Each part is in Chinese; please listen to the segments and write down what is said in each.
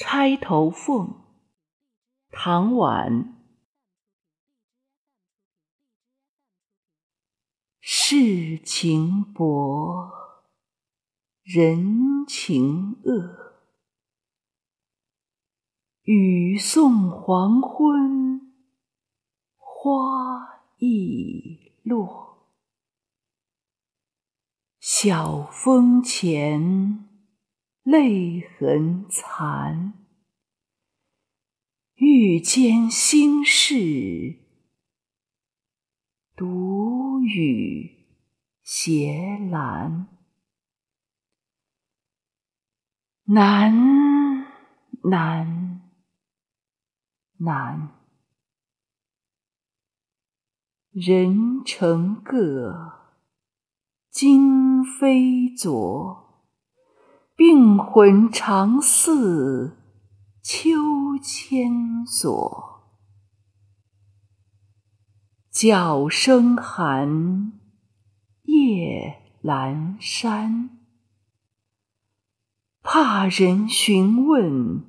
钗头凤，唐婉。世情薄，人情恶。雨送黄昏，花易落。晓风前。泪痕残，欲笺心事，独语斜阑。难，难，难！人成各，今非昨。病魂常似秋千索，角声寒，夜阑珊。怕人询问，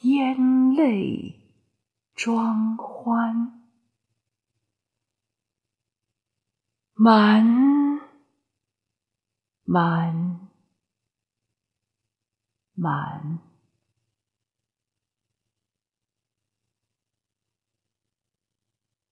咽泪装欢。满，满。满。